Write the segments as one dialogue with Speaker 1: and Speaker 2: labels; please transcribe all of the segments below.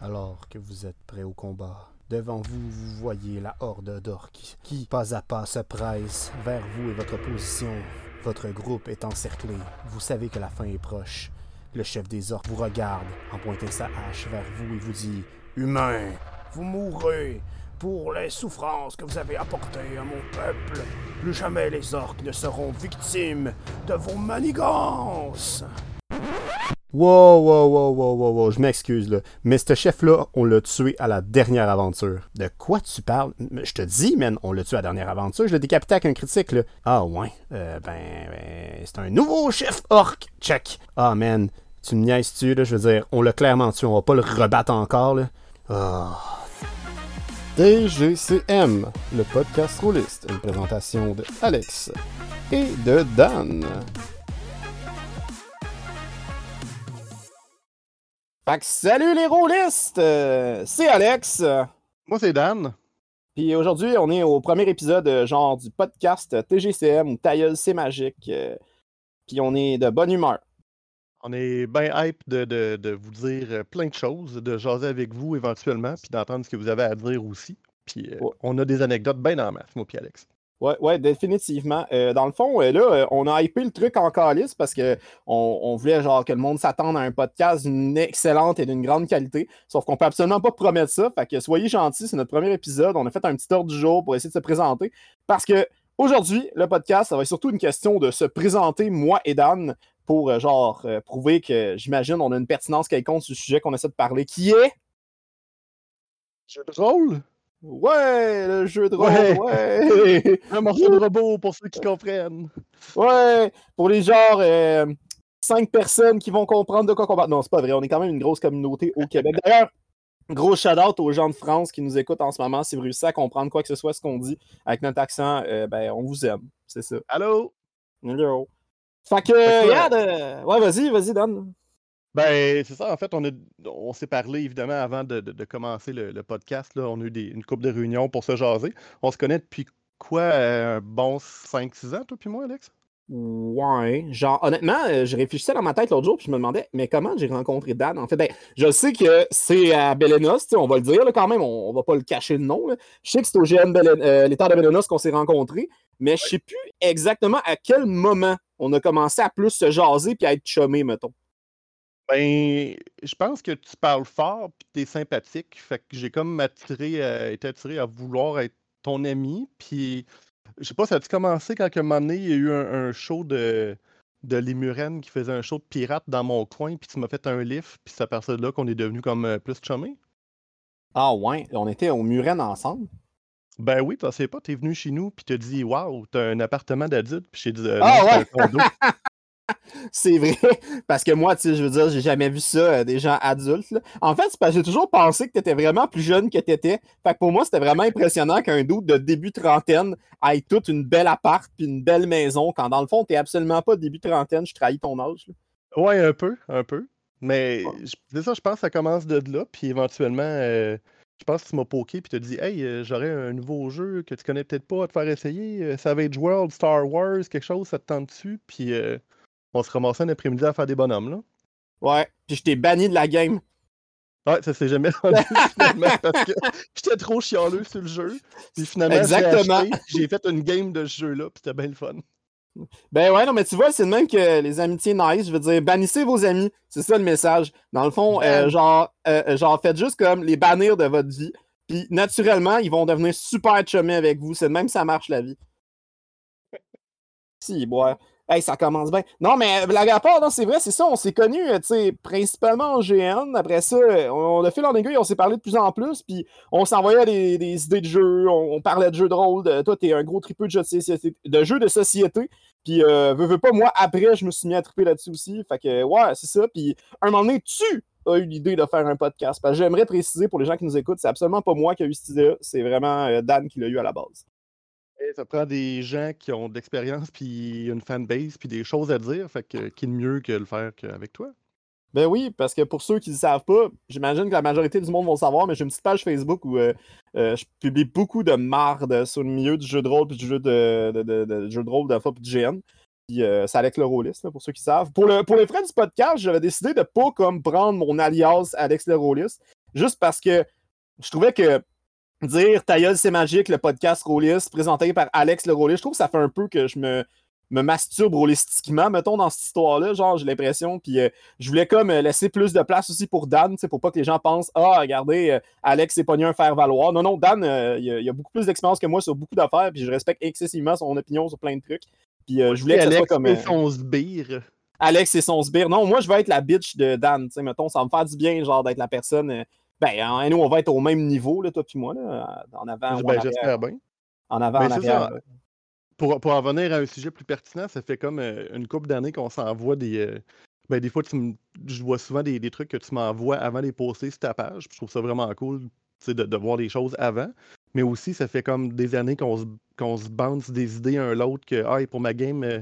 Speaker 1: Alors que vous êtes prêts au combat, devant vous, vous voyez la horde d'orques qui, pas à pas, se presse vers vous et votre position. Votre groupe est encerclé. Vous savez que la fin est proche. Le chef des orques vous regarde en pointant sa hache vers vous et vous dit Humain, vous mourrez pour les souffrances que vous avez apportées à mon peuple. Plus jamais les orques ne seront victimes de vos manigances. Wow, wow, wow, wow, wow, wow, je m'excuse là. Mais ce chef-là, on l'a tué à la dernière aventure. De quoi tu parles? Je te dis, man, on l'a tué à la dernière aventure. Je l'ai décapité avec un critique, là. Ah ouais, euh, ben, ben c'est un nouveau chef orc. Check. Ah man, tu me niaises-tu, là? Je veux dire, on l'a clairement tué, on va pas le rebattre encore, là. Ah. DGCM, le podcast rouliste, une présentation de Alex et de Dan. Fait que salut les rôlistes! Euh, c'est Alex.
Speaker 2: Moi, c'est Dan.
Speaker 1: Puis aujourd'hui, on est au premier épisode euh, genre du podcast TGCM ou Tailleuse c'est magique. euh, Puis on est de bonne humeur.
Speaker 2: On est bien hype de, de- de vous dire plein de choses, de jaser avec vous éventuellement, puis d'entendre ce que vous avez à dire aussi. Puis euh,
Speaker 1: Ouais.
Speaker 2: on a des anecdotes bien en masse, moi puis Alex.
Speaker 1: Ouais, ouais, définitivement. Euh, dans le fond, euh, là, euh, on a hypé le truc en calice parce que on, voulait genre que le monde s'attende à un podcast d'une excellente et d'une grande qualité. Sauf qu'on peut absolument pas promettre ça. Fait que soyez gentils, c'est notre premier épisode. On a fait un petit ordre du jour pour essayer de se présenter. Parce que aujourd'hui, le podcast, ça va être surtout une question de se présenter, moi et Dan, pour genre prouver que j'imagine on a une pertinence quelconque sur le sujet qu'on essaie de parler, qui est?
Speaker 2: Jeu de rôle?
Speaker 1: Ouais, le jeu de rôle,
Speaker 2: Ouais.
Speaker 1: ouais!
Speaker 2: Un morceau de robot pour ceux qui comprennent.
Speaker 1: Ouais, pour les genre euh, cinq personnes qui vont comprendre de quoi combattre. Non, c'est pas vrai. On est quand même une grosse communauté au Québec. D'ailleurs, gros shout-out aux gens de France qui nous écoutent en ce moment. Si vous réussissez à comprendre quoi que ce soit ce qu'on dit avec notre accent, euh, ben on vous aime. C'est ça.
Speaker 2: Allô?
Speaker 1: Hello. Fait que,
Speaker 2: Fait que,
Speaker 1: regarde, euh, ouais, vas-y, vas-y, Dan.
Speaker 2: Ben, c'est ça, en fait, on, a- on s'est parlé évidemment avant de, de- de commencer le, le podcast. Là. On a eu des- une couple de réunions pour se jaser. On se connaît depuis quoi? euh, un bon 5-6 ans, toi puis moi, Alex?
Speaker 1: Ouais, genre, honnêtement, euh, je réfléchissais dans ma tête l'autre jour, puis je me demandais, mais comment j'ai rencontré Dan? En fait, ben, je sais que c'est à Belenos, on va le dire là, quand même, on, on va pas le cacher le nom. là. Je sais que c'est au Belen- euh, l'État de Belenos qu'on s'est rencontrés, mais je sais plus exactement à quel moment on a commencé à plus se jaser puis à être chumé, mettons.
Speaker 2: Ben, je pense que tu parles fort puis tu es sympathique. Fait que j'ai comme attiré, euh, été attiré à vouloir être ton ami. Puis, je sais pas, ça a-tu commencé quand à un moment donné, il y a eu un, un show de, de Limuren qui faisait un show de pirate dans mon coin, puis tu m'as fait un lift, puis c'est à partir de là qu'on est devenu comme euh, plus chumés?
Speaker 1: Ah ouais, on était au Muren ensemble.
Speaker 2: Ben oui, t'en sais pas, t'es venu chez nous, puis t'as dit, waouh, t'as un appartement d'adulte, puis j'ai dit, euh,
Speaker 1: Ah
Speaker 2: non, c'est
Speaker 1: ouais! C'est vrai, parce que moi, tu sais, je veux dire, j'ai jamais vu ça, euh, des gens adultes. là. En fait, c'est parce que j'ai toujours pensé que tu étais vraiment plus jeune que tu étais. Fait que pour moi, c'était vraiment impressionnant qu'un doute de début trentaine ait toute une belle appart puis une belle maison, quand dans le fond, t'es absolument pas début trentaine, je trahis ton âge. là.
Speaker 2: Ouais, un peu, un peu. Mais
Speaker 1: Ouais.
Speaker 2: je- ça, je pense que ça commence de là, puis éventuellement, euh, je pense que tu m'as poké, puis tu as dit, hey, euh, j'aurais un nouveau jeu que tu connais peut-être pas à te faire essayer, Savage World, Star Wars, quelque chose, ça te tente dessus, puis euh, on se ramassait un après-midi à faire des bonhommes, là.
Speaker 1: Ouais, puis je t'ai banni de la game.
Speaker 2: Ouais, ça s'est jamais rendu finalement parce que j'étais trop chialeux sur le jeu. Puis finalement, j'ai
Speaker 1: Exactement.
Speaker 2: j'ai fait une game de ce jeu-là, puis c'était bien le fun.
Speaker 1: Ben ouais, non, mais tu vois, c'est de même que les amitiés nice. Je veux dire, bannissez vos amis. C'est ça le message. Dans le fond, euh,
Speaker 2: Ban.
Speaker 1: genre, euh, genre, faites juste comme les bannir de votre vie. Puis naturellement, ils vont devenir super chumés avec vous. C'est de même que ça marche la vie. Si, boire. Hey, ça commence bien. Non, mais blague à part, c'est vrai, c'est ça. On s'est connus, euh, principalement en GN. Après ça, on, a fait en aiguille, on s'est parlé de plus en plus. Puis on s'envoyait des, idées de jeux. On, parlait de jeux de rôle. Toi, t'es un gros tripeux de jeux de société. De jeux de société. Puis, euh, veux, veux pas, moi, après, je me suis mis à triper là-dessus aussi. Fait que, ouais, c'est ça. Puis, un moment donné, tu as eu l'idée de faire un podcast. Parce que j'aimerais préciser pour les gens qui nous écoutent, c'est absolument pas moi qui ai eu cette idée-là. C'est vraiment euh, Dan qui l'a eu à la base.
Speaker 2: Ça prend des gens qui ont de l'expérience, puis une fanbase, puis des choses à dire. Fait que qui de mieux que le faire qu'avec toi?
Speaker 1: Ben oui, parce que pour ceux qui ne savent pas, j'imagine que la majorité du monde vont le savoir, mais j'ai une petite page Facebook où euh, euh, je publie beaucoup de marde sur le milieu du jeu de rôle puis du jeu de, de, de- de- de de puis du GN. Puis euh, c'est Alex le Rôliste, là, pour ceux qui savent. Pour, le, pour les frais du podcast, j'avais décidé de pas comme prendre mon alias Alex le Rôliste, juste parce que je trouvais que dire Ta c'est magique, le podcast Rollis, présenté par Alex le Rollis, je trouve que ça fait un peu que je me, me masturbe rolistiquement, mettons, dans cette histoire-là. Genre, j'ai l'impression. Puis euh, je voulais comme euh, laisser plus de place aussi pour Dan, pour pas que les gens pensent Ah, regardez, euh, Alex s'est pogné un faire-valoir. Non, non, Dan, il y, a beaucoup plus d'expérience que moi sur beaucoup d'affaires, puis je respecte excessivement son opinion sur plein de trucs. Puis je voulais que
Speaker 2: Alex
Speaker 1: soit comme.
Speaker 2: Et son sbire.
Speaker 1: Alex et son sbire. Non, moi, je vais être la bitch de Dan. sais, mettons, ça va me faire du bien, genre, d'être la personne. Ben, nous, on va être au même niveau, là, toi puis moi, là, en avant.
Speaker 2: Ben, j'espère bien.
Speaker 1: En avant, en arrière.
Speaker 2: Pour, pour, en venir à un sujet plus pertinent, ça fait comme euh, une couple d'années qu'on s'envoie des. Euh, ben, des fois, tu je vois souvent des, des, trucs que tu m'envoies avant les poster sur ta page. je trouve ça vraiment cool de, de voir les choses avant. Mais aussi, ça fait comme des années qu'on se, qu'on se bounce des idées un l'autre que, ah, pour ma game, euh,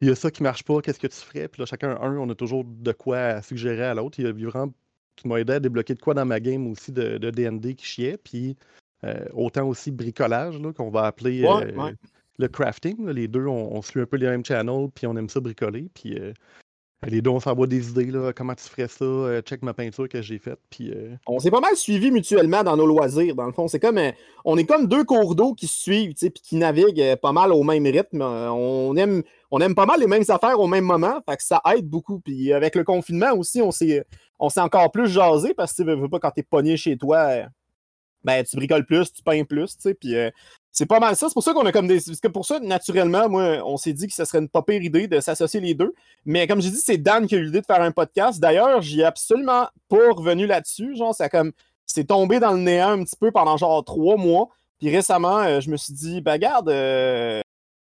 Speaker 2: il y a ça qui marche pas, qu'est-ce que tu ferais? Puis là, chacun un, on a toujours de quoi suggérer à l'autre. Il y a vraiment tu m'as aidé à débloquer de quoi dans ma game aussi de, de DND qui chiait. Puis euh, autant aussi bricolage qu'on va appeler euh, le crafting. Les deux, on, suit un peu les mêmes channels, puis on aime ça bricoler. Puis euh, les deux, on s'envoie des idées. Là, comment tu ferais ça? check ma peinture que j'ai faite. Puis,
Speaker 1: On s'est pas mal suivis mutuellement dans nos loisirs, dans le fond. C'est comme on est comme deux cours d'eau qui se suivent, puis qui naviguent pas mal au même rythme. On aime, on aime pas mal les mêmes affaires au même moment. Fait que ça aide beaucoup. Puis avec le confinement aussi, on s'est encore plus jasé parce que tu veux pas quand t'es pogné chez toi, euh, ben tu bricoles plus, tu peins plus, tu sais, puis euh, c'est pas mal ça. C'est pour ça qu'on a comme des. Parce que pour ça, naturellement, moi, on s'est dit que ce serait une pas pire idée de s'associer les deux. Mais comme j'ai dit, c'est Dan qui a eu l'idée de faire un podcast. D'ailleurs, j'y ai absolument pas revenu là-dessus. Genre, ça comme. C'est tombé dans le néant un petit peu pendant genre trois mois. Puis récemment, euh, je me suis dit, ben garde,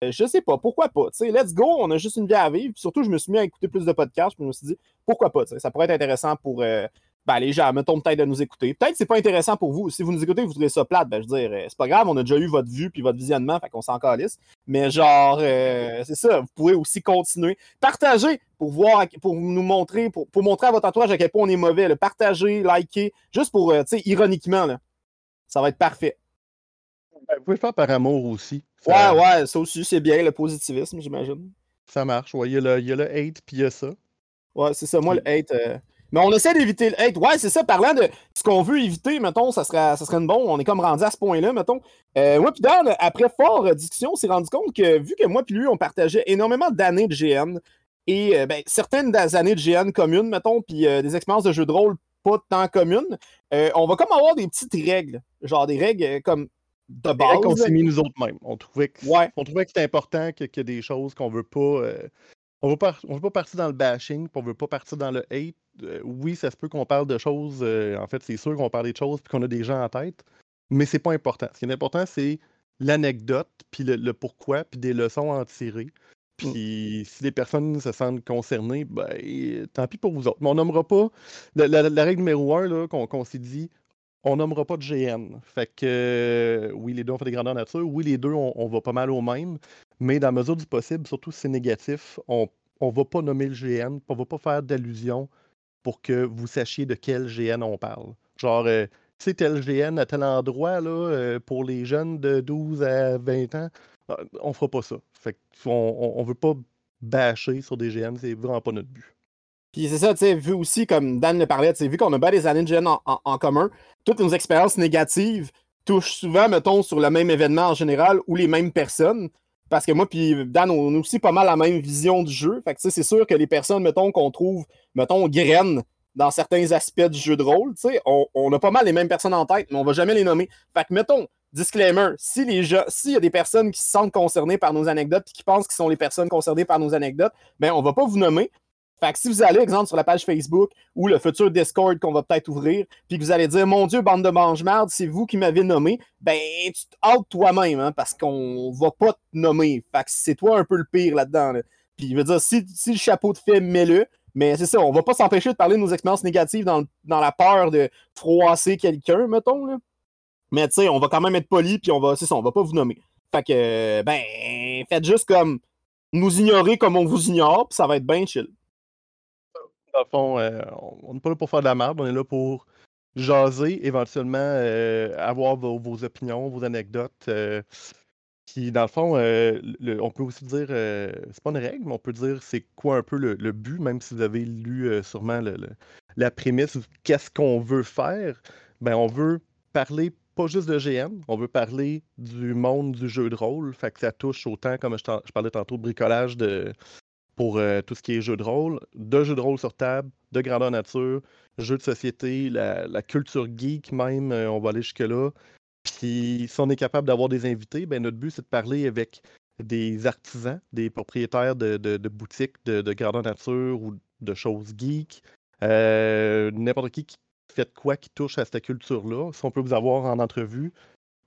Speaker 1: je sais pas, pourquoi pas? sais, let's go, on a juste une vie à vivre. Puis surtout, je me suis mis à écouter plus de podcasts. Puis je me suis dit, pourquoi pas? Ça pourrait être intéressant pour euh, ben, les gens, mettons peut-être de nous écouter. Peut-être que c'est pas intéressant pour vous. Si vous nous écoutez, vous trouvez ça plate, ben, je veux dire, euh, c'est pas grave, on a déjà eu votre vue puis votre visionnement, fait qu'on s'en calisse. Mais genre, euh, c'est ça, vous pouvez aussi continuer. Partagez pour voir, pour nous montrer, pour, montrer à votre entourage à quel point on est mauvais. Partagez, likez, juste pour, tu sais, ironiquement, là. ça va être parfait.
Speaker 2: Ben, vous pouvez le faire par amour aussi.
Speaker 1: Ouais, ouais, ça aussi, c'est bien, le positivisme, j'imagine.
Speaker 2: Ça marche, ouais. Il y, a le, il y a le hate, puis il y a ça.
Speaker 1: Ouais, c'est ça. Moi, le hate. Euh, mais on essaie d'éviter le hate. Ouais, c'est ça. Parlant de ce qu'on veut éviter, mettons, ça serait, ça serait une bonne. On est comme rendu à ce point-là, mettons. Euh, moi, puis Dan, après fort discussion, on s'est rendu compte que vu que moi puis lui, on partageait énormément d'années de GN et euh, ben, certaines années de GN communes, mettons, puis des expériences de jeux de rôle pas tant communes, on va comme avoir des petites règles. Genre des règles comme de base.
Speaker 2: qu'on s'est mis nous autres mêmes. On trouvait que, on trouvait que c'était important qu'il y ait des choses qu'on veut pas. Euh, on veut pas, on veut pas partir dans le bashing, puis on veut pas partir dans le hate. Euh, oui, ça se peut qu'on parle de choses. Euh, en fait, c'est sûr qu'on parle de choses puis qu'on a des gens en tête, mais c'est pas important. Ce qui est important, c'est l'anecdote, puis le, pourquoi, puis des leçons à en tirer. Mm. Puis si les personnes se sentent concernées, ben tant pis pour vous autres. Mais on nommera pas. La, règle numéro un qu'on s'est dit, on nommera pas de GN. Fait que euh, oui, les deux ont fait des grandeurs nature. Oui, les deux, on, va pas mal au même. Mais dans la mesure du possible, surtout si c'est négatif, on ne va pas nommer le GN. On va pas faire d'allusion pour que vous sachiez de quel GN on parle. Genre, euh, tu sais, tel GN à tel endroit, là, euh, pour les jeunes de 12 à 20 ans, on fera pas ça. Fait qu'on on, veut pas bâcher sur des GN, c'est vraiment pas notre but.
Speaker 1: Puis c'est ça, tu sais, vu aussi, comme Dan le parlait, tu sais, vu qu'on a pas des années de GN en commun, toutes nos expériences négatives touchent souvent, mettons, sur le même événement en général ou les mêmes personnes. Parce que moi, puis Dan, on a aussi pas mal la même vision du jeu. Fait que c'est sûr que les personnes, mettons, qu'on trouve, mettons, graines dans certains aspects du jeu de rôle, on, on a pas mal les mêmes personnes en tête, mais on va jamais les nommer. Fait que, mettons, disclaimer, si les gens, s'il y a des personnes qui se sentent concernées par nos anecdotes et qui pensent qu'ils sont les personnes concernées par nos anecdotes, ben on va pas vous nommer, fait que si vous allez, exemple, sur la page Facebook ou le futur Discord qu'on va peut-être ouvrir, puis que vous allez dire Mon Dieu, bande de mange-marde, c'est vous qui m'avez nommé, ben tu te toi-même, hein, parce qu'on va pas te nommer. Fait que c'est toi un peu le pire là-dedans. Puis il veut dire, si, si, le chapeau te fait, mets-le. Mais c'est ça, on va pas s'empêcher de parler de nos expériences négatives dans, dans la peur de froisser quelqu'un, mettons. Là. Mais tu sais, on va quand même être poli, puis on va, c'est ça, on va pas vous nommer. Fait que, ben, faites juste comme nous ignorer comme on vous ignore, puis ça va être bien chill
Speaker 2: dans le fond, euh, on n'est pas là pour faire de la merde, on est là pour jaser, éventuellement euh, avoir vos, opinions, vos anecdotes. Euh, Puis dans le fond, euh, on peut aussi dire, c'est pas une règle, mais on peut dire c'est quoi un peu le, but, même si vous avez lu sûrement la prémisse, qu'est-ce qu'on veut faire. Ben, on veut parler pas juste de GN, on veut parler du monde du jeu de rôle. Fait que ça touche autant, comme je parlais tantôt, de bricolage de, pour euh, tout ce qui est jeu de rôle, de jeux de rôle sur table, de grandeur nature, jeux de société, la, culture geek même, euh, on va aller jusque-là. Puis si on est capable d'avoir des invités, ben notre but c'est de parler avec des artisans, des propriétaires de, boutiques de, de grandeur nature ou de choses geek, euh, n'importe qui qui fait quoi qui touche à cette culture-là. Si on peut vous avoir en entrevue,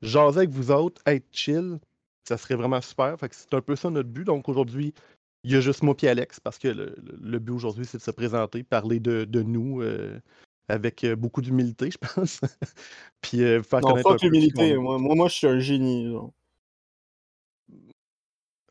Speaker 2: jaser avec vous autres, être chill, ça serait vraiment super. Fait c'est un peu ça notre but. Donc aujourd'hui, il y a juste moi et Alex parce que le, le- but aujourd'hui c'est de se présenter, parler de, de nous. euh, avec euh, beaucoup d'humilité, je pense. Puis euh, faire
Speaker 1: Non,
Speaker 2: connaître
Speaker 1: l'humilité. Moi, moi, moi, je suis un génie. genre.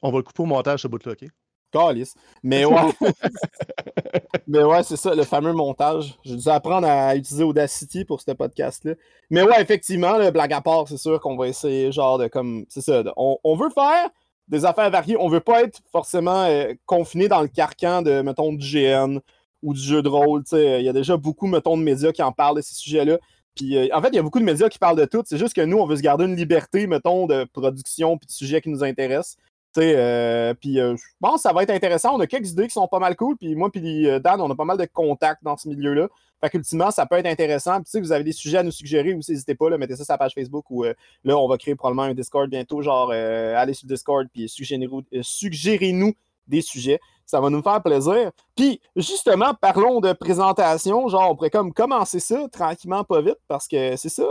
Speaker 2: On va le couper au montage, ce bout-là, OK?
Speaker 1: Calice. Mais ouais. Mais ouais, c'est ça, le fameux montage. J'ai dû apprendre à utiliser Audacity pour ce podcast-là. Mais ouais, effectivement, le blague à part, c'est sûr qu'on va essayer, genre, de comme. C'est ça. de- on, on veut faire des affaires variées. On veut pas être forcément euh, confiné dans le carcan de, mettons, du GN ou du jeu de rôle. Il y a déjà beaucoup, mettons, de médias qui en parlent de ces sujets-là. Puis, euh, en fait, il y a beaucoup de médias qui parlent de tout. C'est juste que nous, on veut se garder une liberté, mettons, de production puis de sujets qui nous intéressent. Euh, puis euh, je pense que ça va être intéressant. On a quelques idées qui sont pas mal cool. Puis moi, puis euh, Dan, on a pas mal de contacts dans ce milieu-là. Fait qu'ultimement, ça peut être intéressant. Puis sais, vous avez des sujets à nous suggérer n'hésitez pas, là, mettez ça sur la page Facebook ou euh, là, on va créer probablement un Discord bientôt. Genre, allez sur le Discord puis suggérez-nous suggérez-nous des sujets. Ça va nous faire plaisir. Puis justement, parlons de présentation. Genre, on pourrait comme commencer ça tranquillement, pas vite, parce que c'est ça.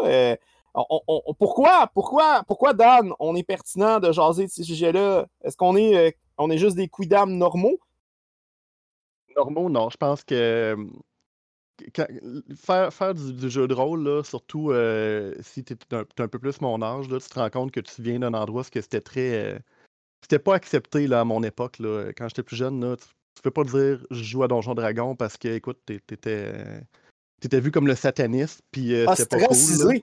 Speaker 1: On- on- on- pourquoi, pourquoi, pourquoi, Dan, on est pertinent de jaser de ces sujets-là? Est-ce qu'on est, euh, on est juste des quidam normaux?
Speaker 2: Normaux, non. Je pense que euh, quand- faire, faire du, du jeu de rôle, là, surtout euh, si tu es un, t'es un peu plus mon âge, là, tu te rends compte que tu viens d'un endroit où c'était très. euh, c'était pas accepté là, à mon époque. Là. Quand j'étais plus jeune, là, tu, tu peux pas dire je joue à Donjon Dragon parce que, écoute, t'étais. euh, T'étais vu comme le sataniste, puis euh, c'était pas cool. là.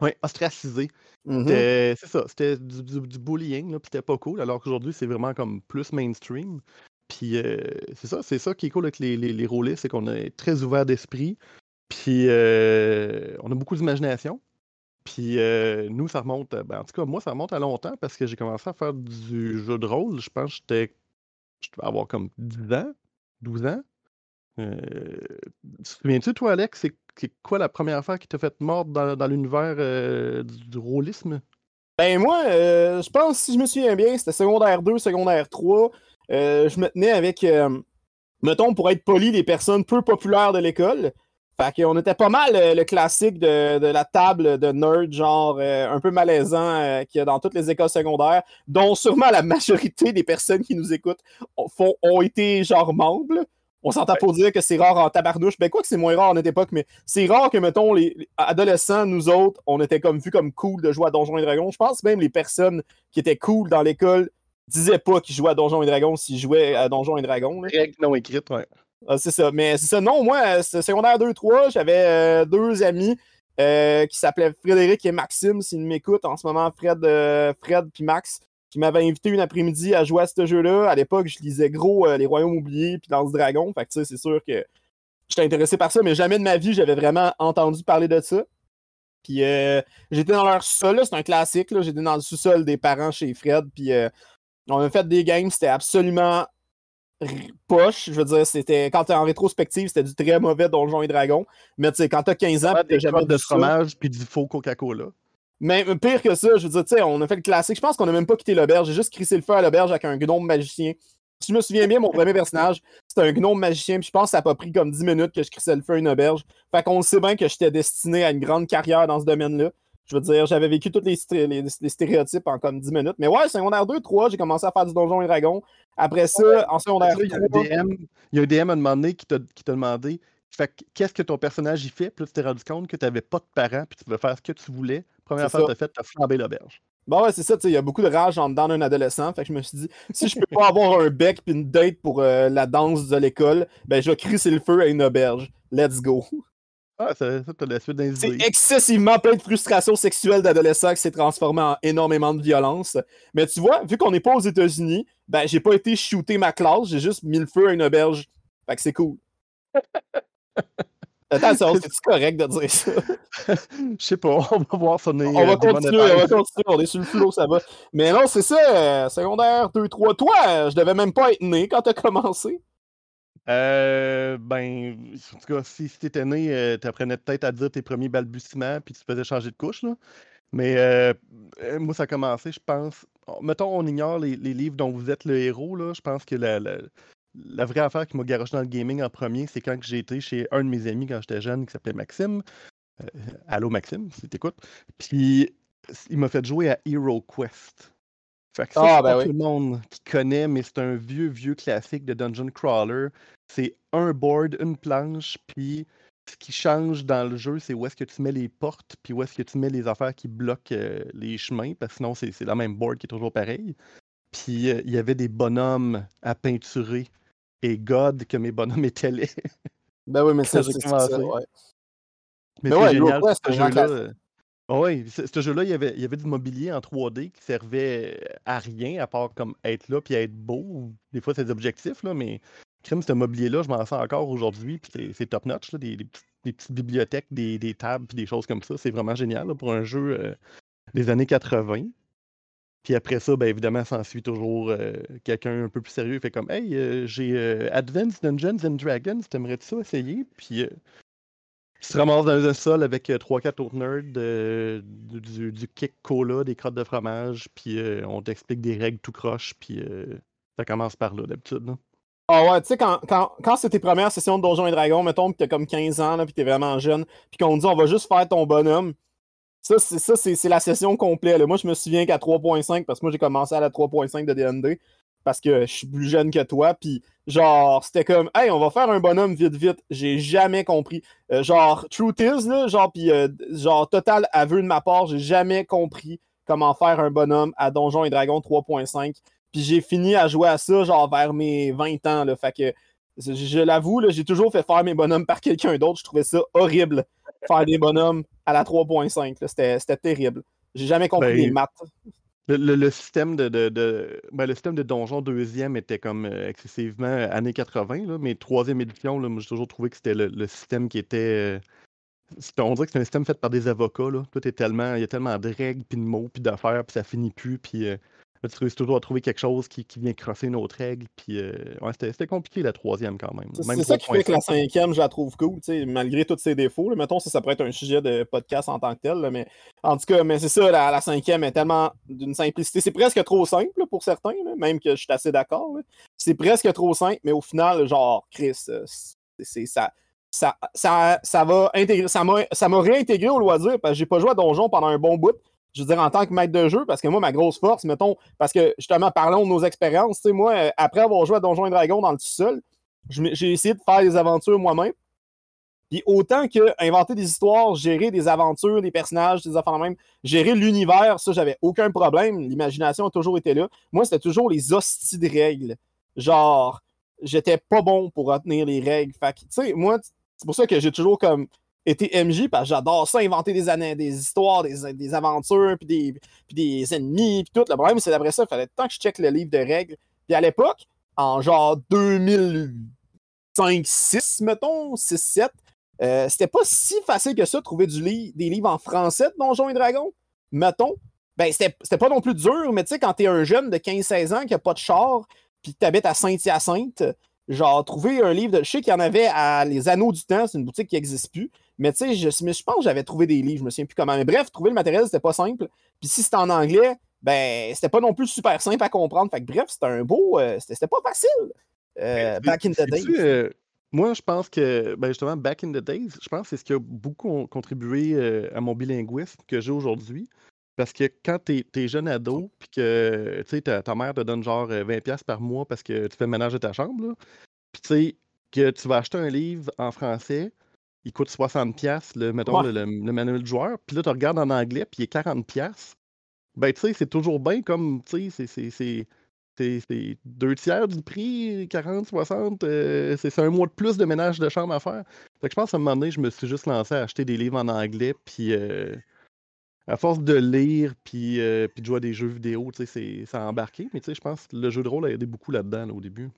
Speaker 2: Oui, ostracisé.
Speaker 1: Mhm.
Speaker 2: C'était- C'est ça, c'était du, du- du bullying, là, puis c'était pas cool, alors qu'aujourd'hui, c'est vraiment comme plus mainstream. Puis euh, c'est ça, c'est ça qui est cool avec les, les, c'est qu'on est très ouvert d'esprit, puis euh, on a beaucoup d'imagination. Puis euh, nous, ça remonte, à- ben, en tout cas, moi, ça remonte à longtemps parce que j'ai commencé à faire du jeu de rôle. Je pense que j'étais, je devais avoir comme 10 ans, 12 ans. Euh, te souviens-tu, toi, Alex, c'est c'est quoi la première affaire qui t'a fait mordre dans, l'univers euh, du, du rôlisme?
Speaker 1: Ben moi, euh, je pense, si je me souviens bien, c'était secondaire 2, secondaire 3. Euh, je me tenais avec, mettons, pour être poli, les personnes peu populaires de l'école. Fait qu'on était pas mal le classique de, la table de nerd, genre un peu malaisant qu'il y a dans toutes les écoles secondaires, dont sûrement la majorité des personnes qui nous écoutent ont, ont été genre membres. On s'entend pour dire que c'est rare en tabarnouche. Ben quoi que c'est moins rare à notre époque, mais c'est rare que, mettons, les, les adolescents, nous autres, on était comme vus comme cool de jouer à Donjons et Dragons. Je pense même les personnes qui étaient cool dans l'école disaient pas qu'ils jouaient à Donjons et Dragons s'ils jouaient à Donjons et Dragons.
Speaker 2: Règle non écrite, ouais.
Speaker 1: Ah, c'est ça. Mais c'est ça. Non, moi, secondaire 2-3, j'avais euh, deux amis euh, qui s'appelaient Frédéric et Maxime, s'ils m'écoutent en ce moment, Fred, euh, Fred puis Max, qui m'avaient invité une après-midi à jouer à ce jeu-là. À l'époque, je lisais gros euh, Les Royaumes oubliés puis Danse Dragon. Fait que tu sais, c'est sûr que j'étais intéressé par ça, mais jamais de ma vie, j'avais vraiment entendu parler de ça. Puis euh, j'étais dans leur sous-sol, c'est un classique, j'étais dans le sous-sol des parents chez Fred, puis euh, on a fait des games, c'était absolument poche. Je veux dire, c'était quand t'es en rétrospective, c'était du très mauvais Donjon et Dragon. Mais tu sais, quand t'as 15 ans, pis t'as jamais
Speaker 2: de fromage puis du faux Coca-Cola.
Speaker 1: Mais pire que ça, je veux dire, tu sais, on a fait le classique. Je pense qu'on a même pas quitté l'auberge. J'ai juste crissé le feu à l'auberge avec un gnome magicien. Si je me souviens bien, mon premier personnage, c'était un gnome magicien. Puis je pense que ça a pas pris comme 10 minutes que je crissais le feu à une auberge. Fait qu'on sait bien que j'étais destiné à une grande carrière dans ce domaine-là. Je veux dire, j'avais vécu tous les, sté- les- les stéréotypes en comme 10 minutes. Mais ouais, secondaire 2, 3, j'ai commencé à faire du Donjon et Dragon. Après ça, en secondaire
Speaker 2: Il y a un
Speaker 1: 3.
Speaker 2: DM, il y a un DM à un moment donné qui t'a demandé fait que qu'est-ce que ton personnage y fait, puis là, tu t'es rendu compte que tu n'avais pas de parents, puis tu pouvais faire ce que tu voulais. Première affaire que tu as faite, tu as flambé l'auberge.
Speaker 1: Bah ouais, c'est ça, tu sais, il y a beaucoup de rage en dedans d'un adolescent. Fait que je me suis dit, si je peux pas avoir un bec puis une date pour euh, la danse de l'école, ben je vais crisser le feu à une auberge. Let's go.
Speaker 2: Ah, ça, ça t'as la suite d'un
Speaker 1: C'est excessivement plein de frustration sexuelle d'adolescents qui s'est transformé en énormément de violence. Mais tu vois, vu qu'on n'est pas aux États-Unis, ben j'ai pas été shooter ma classe, j'ai juste mis le feu à une auberge. Fait que c'est cool. Attends, c'est correct de dire ça?
Speaker 2: Je sais pas, on va voir sonner.
Speaker 1: On va continuer, on va continuer, on est sur le flot, ça va. Mais non, c'est ça, euh, secondaire 2, 3. Toi, euh, je devais même pas être né quand t'as commencé.
Speaker 2: Euh, ben, en tout cas, si, si t'étais né, euh, t'apprenais peut-être à dire tes premiers balbutiements, puis tu faisais changer de couche, là. Mais euh, euh, moi, ça a commencé, je pense. Mettons, on ignore les, les livres dont vous êtes le héros, là. Je pense que la, la, la vraie affaire qui m'a garoché dans le gaming en premier, c'est quand j'ai été chez un de mes amis quand j'étais jeune, qui s'appelait Maxime. Euh, allô, Maxime, si t'écoutes. Puis, il m'a fait jouer à Hero Quest. Fait que ça,
Speaker 1: Ah,
Speaker 2: c'est
Speaker 1: ben
Speaker 2: pas
Speaker 1: oui.
Speaker 2: tout le monde qui connaît, mais c'est un vieux, vieux classique de Dungeon Crawler. C'est un board, une planche, puis ce qui change dans le jeu, c'est où est-ce que tu mets les portes, puis où est-ce que tu mets les affaires qui bloquent euh, les chemins, parce que sinon, c'est c'est la même board qui est toujours pareil. Puis euh, il y avait des bonhommes à peinturer. Et God, que mes bonhommes étaient laids.
Speaker 1: Ben oui, mais ça,
Speaker 2: j'ai commencé.
Speaker 1: ça, ouais.
Speaker 2: Mais
Speaker 1: Mais
Speaker 2: c'est
Speaker 1: ouais,
Speaker 2: génial,
Speaker 1: Quest,
Speaker 2: ce jeu-là. euh, Oui, ce jeu-là, il y avait, il y avait du mobilier en 3D qui servait à rien, à part comme être là puis être beau. Des fois, c'est des objectifs, là, mais crime, ce mobilier-là, je m'en sers encore aujourd'hui, puis c'est- top-notch, des, des petites, des petites bibliothèques, des, des tables, puis des choses comme ça. C'est vraiment génial là, pour un jeu euh, des années 80. Puis après ça, ben évidemment, s'ensuit toujours euh, quelqu'un un peu plus sérieux. Fait comme Hey, euh, j'ai euh, Advanced Dungeons and Dragons, t'aimerais-tu ça essayer? Puis euh, tu te ramasses dans un sol avec 3-4 autres nerds, euh, du, du, kick cola, des crottes de fromage, puis euh, on t'explique des règles tout croche, puis euh, ça commence par là d'habitude.
Speaker 1: Ah ouais, tu sais, quand, quand, quand c'est tes premières sessions de Donjons et Dragons, mettons que t'as comme 15 ans, là, puis t'es vraiment jeune, puis qu'on te dit on va juste faire ton bonhomme, ça, c'est la session complète. Moi, je me souviens qu'à 3.5, parce que moi, j'ai commencé à la 3.5 de D&D, parce que je suis plus jeune que toi, puis genre, c'était comme, hey, on va faire un bonhomme vite, vite. J'ai jamais compris. Euh, genre, Truth is, là, genre, puis euh, genre, total aveu de ma part, j'ai jamais compris comment faire un bonhomme à Donjons et Dragons 3.5. Puis j'ai fini à jouer à ça, genre, vers mes 20 ans, là. Fait que, je, je l'avoue, j'ai toujours fait faire mes bonhommes par quelqu'un d'autre. Je trouvais ça horrible, faire des bonhommes à la 3.5. là. C'était terrible. J'ai jamais compris
Speaker 2: Ben,
Speaker 1: les maths.
Speaker 2: Le, le- le système de, de, de- ben, le système de donjon deuxième était comme euh, excessivement années 80, là, mais troisième édition, j'ai toujours trouvé que c'était le, le système qui était. euh, on dirait que c'est un système fait par des avocats. Là. Tout est tellement, il y a tellement de règles, puis de mots, puis d'affaires, puis ça finit plus. Puis euh, réussis toujours à trouver quelque chose qui, qui vient crosser une autre règle. Puis euh, ouais, c'était compliqué la troisième quand même.
Speaker 1: C'est ça qui fait que la
Speaker 2: 3.5.
Speaker 1: cinquième, je la trouve cool, tu sais, malgré tous ses défauts. là. Mettons, ça, ça pourrait être un sujet de podcast en tant que tel. là, mais en tout cas, mais c'est ça, la, la cinquième est tellement d'une simplicité. C'est presque trop simple là, pour certains, même que je suis assez d'accord. C'est presque trop simple, mais au final, genre, Chris, euh, c'est ça. Ça, ça, ça va intégrer, ça m'a ça m'a réintégré au loisir parce que j'ai pas joué à Donjon pendant un bon bout. Je veux dire, en tant que maître de jeu, parce que moi, ma grosse force, mettons, parce que justement, parlons de nos expériences. Tu sais, moi, euh, après avoir joué à Donjons et Dragons dans le m'ai- j'ai essayé de faire des aventures moi-même. Puis autant que inventer des histoires, gérer des aventures, des personnages, des affaires même, gérer l'univers, ça, j'avais aucun problème. L'imagination a toujours été là. Moi, c'était toujours les hosties de règles. Genre, j'étais pas bon pour retenir les règles. Fait tu sais, moi, c'est pour ça que j'ai toujours comme été MJ, parce que j'adore ça, inventer des, années, des histoires, des, des aventures, puis des, puis des ennemis, puis tout. Le problème, c'est d'après ça, il fallait tant que je check le livre de règles. Puis à l'époque, en genre 2005-6, mettons, 6-7, euh, c'était pas si facile que ça de trouver du des livres en français de Donjons et Dragons, mettons. Ben, c'était pas non plus dur, mais tu sais, quand t'es un jeune de 15-16 ans qui a pas de char, puis que t'habites à Saint-Hyacinthe, genre, trouver un livre de. Je sais qu'il y en avait à Les Anneaux du Temps, c'est une boutique qui n'existe plus, mais tu sais, je, je pense que j'avais trouvé des livres, je me souviens plus comment. Mais bref, trouver le matériel, c'était pas simple. Puis si c'était en anglais, ben, c'était pas non plus super simple à comprendre. Fait que bref, c'était un beau. euh, c'était pas facile. euh,
Speaker 2: Mais
Speaker 1: back in the days.
Speaker 2: euh, moi, je pense que, ben justement, back in the days, je pense que c'est ce qui a beaucoup con- contribué euh, à mon bilinguisme que j'ai aujourd'hui. Parce que quand t'es es jeune ado, puis que tu sais, ta, ta mère te donne genre euh, 20$ par mois parce que tu fais le ménage de ta chambre, puis tu sais, que tu vas acheter un livre en français, il coûte 60$, le, mettons,
Speaker 1: Ouais.
Speaker 2: le, manuel du joueur, puis là, tu regardes en anglais, puis il est 40$. Ben, tu sais, c'est toujours bien comme, tu sais, c'est- c'est- deux tiers du prix, 40, 60. euh, c'est c'est un mois de plus de ménage de chambre à faire. Fait que je pense qu'à un moment donné, je me suis juste lancé à acheter des livres en anglais. Puis euh, à force de lire, puis, euh, puis de jouer à des jeux vidéo, tu sais, c'est- ça a embarqué. Mais tu sais, je pense que le jeu de rôle a aidé beaucoup là-dedans là, au début.